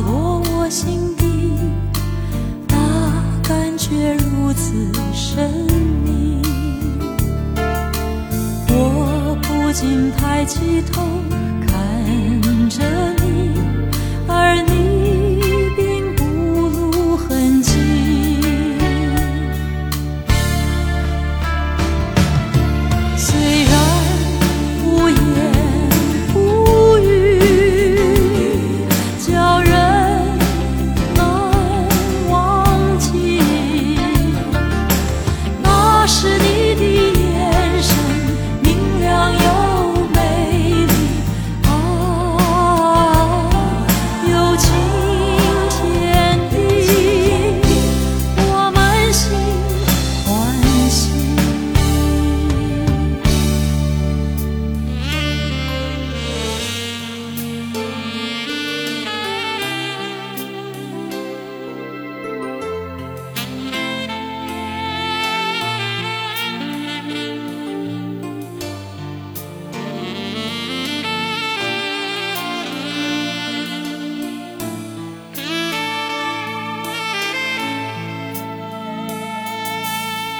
落我心底那感觉如此神秘。我不禁抬起头看着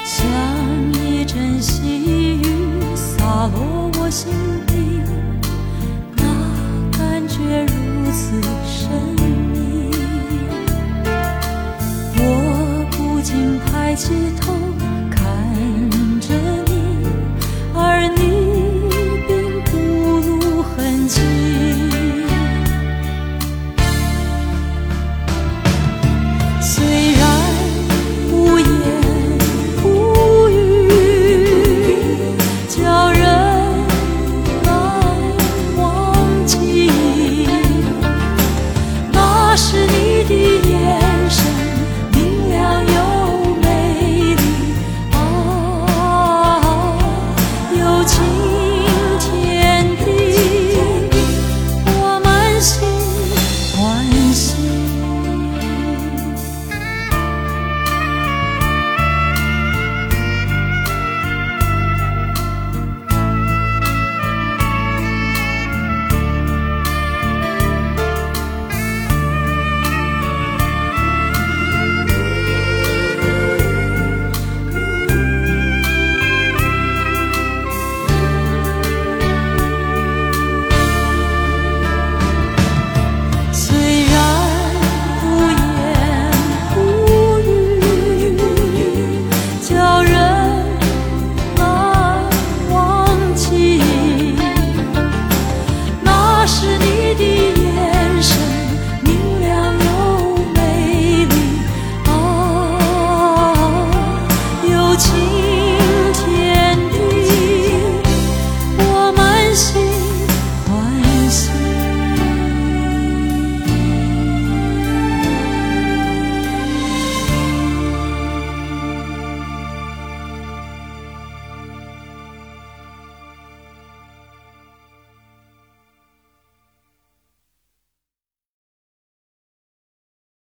像一阵细雨洒落我心底，那感觉如此神秘。我不禁抬起头